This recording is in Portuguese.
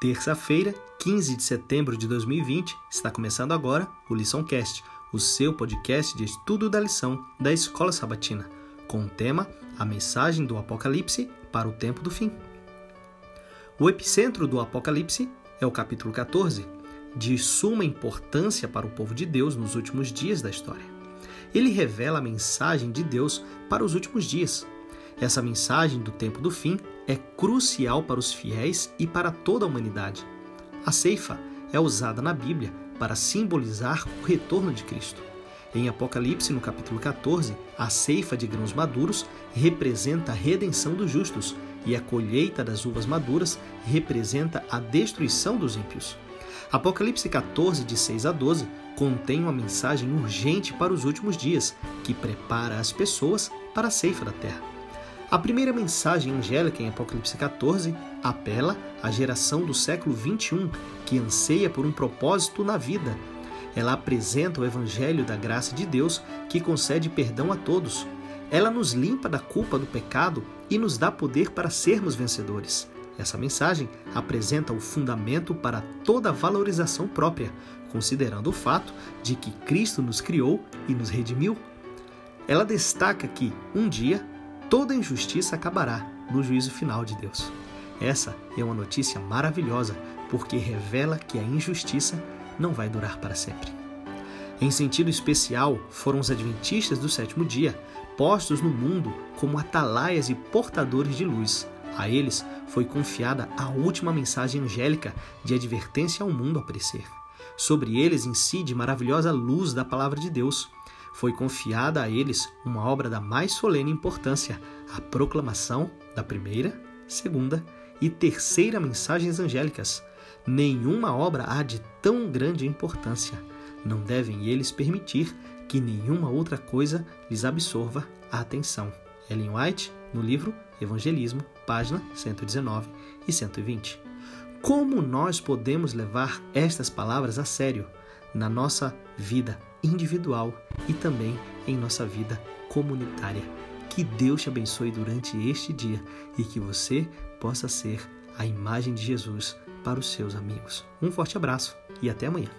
Terça-feira, 15 de setembro de 2020, está começando agora o LiçãoCast, o seu podcast de estudo da lição da Escola Sabatina, com o tema A Mensagem do Apocalipse para o Tempo do Fim. O epicentro do Apocalipse é o capítulo 14, de suma importância para o povo de Deus nos últimos dias da história. Ele revela a mensagem de Deus para os últimos dias, essa mensagem do tempo do fim é crucial para os fiéis e para toda a humanidade. A ceifa é usada na Bíblia para simbolizar o retorno de Cristo. Em Apocalipse, no capítulo 14, a ceifa de grãos maduros representa a redenção dos justos e a colheita das uvas maduras representa a destruição dos ímpios. Apocalipse 14, de 6 a 12, contém uma mensagem urgente para os últimos dias que prepara as pessoas para a ceifa da terra. A primeira mensagem angélica em Apocalipse 14 apela à geração do século 21 que anseia por um propósito na vida. Ela apresenta o evangelho da graça de Deus que concede perdão a todos. Ela nos limpa da culpa do pecado e nos dá poder para sermos vencedores. Essa mensagem apresenta o fundamento para toda valorização própria, considerando o fato de que Cristo nos criou e nos redimiu. Ela destaca que, um dia, toda injustiça acabará no juízo final de Deus. Essa é uma notícia maravilhosa, porque revela que a injustiça não vai durar para sempre. Em sentido especial, foram os adventistas do sétimo dia, postos no mundo como atalaias e portadores de luz. A eles foi confiada a última mensagem angélica de advertência ao mundo a perecer. Sobre eles incide maravilhosa luz da palavra de Deus foi confiada a eles uma obra da mais solene importância, a proclamação da primeira, segunda e terceira mensagens angélicas. Nenhuma obra há de tão grande importância. Não devem eles permitir que nenhuma outra coisa lhes absorva a atenção. Ellen White, no livro Evangelismo, página 119 e 120. Como nós podemos levar estas palavras a sério na nossa vida individual e também em nossa vida comunitária. Que Deus te abençoe durante este dia e que você possa ser a imagem de Jesus para os seus amigos. Um forte abraço e até amanhã.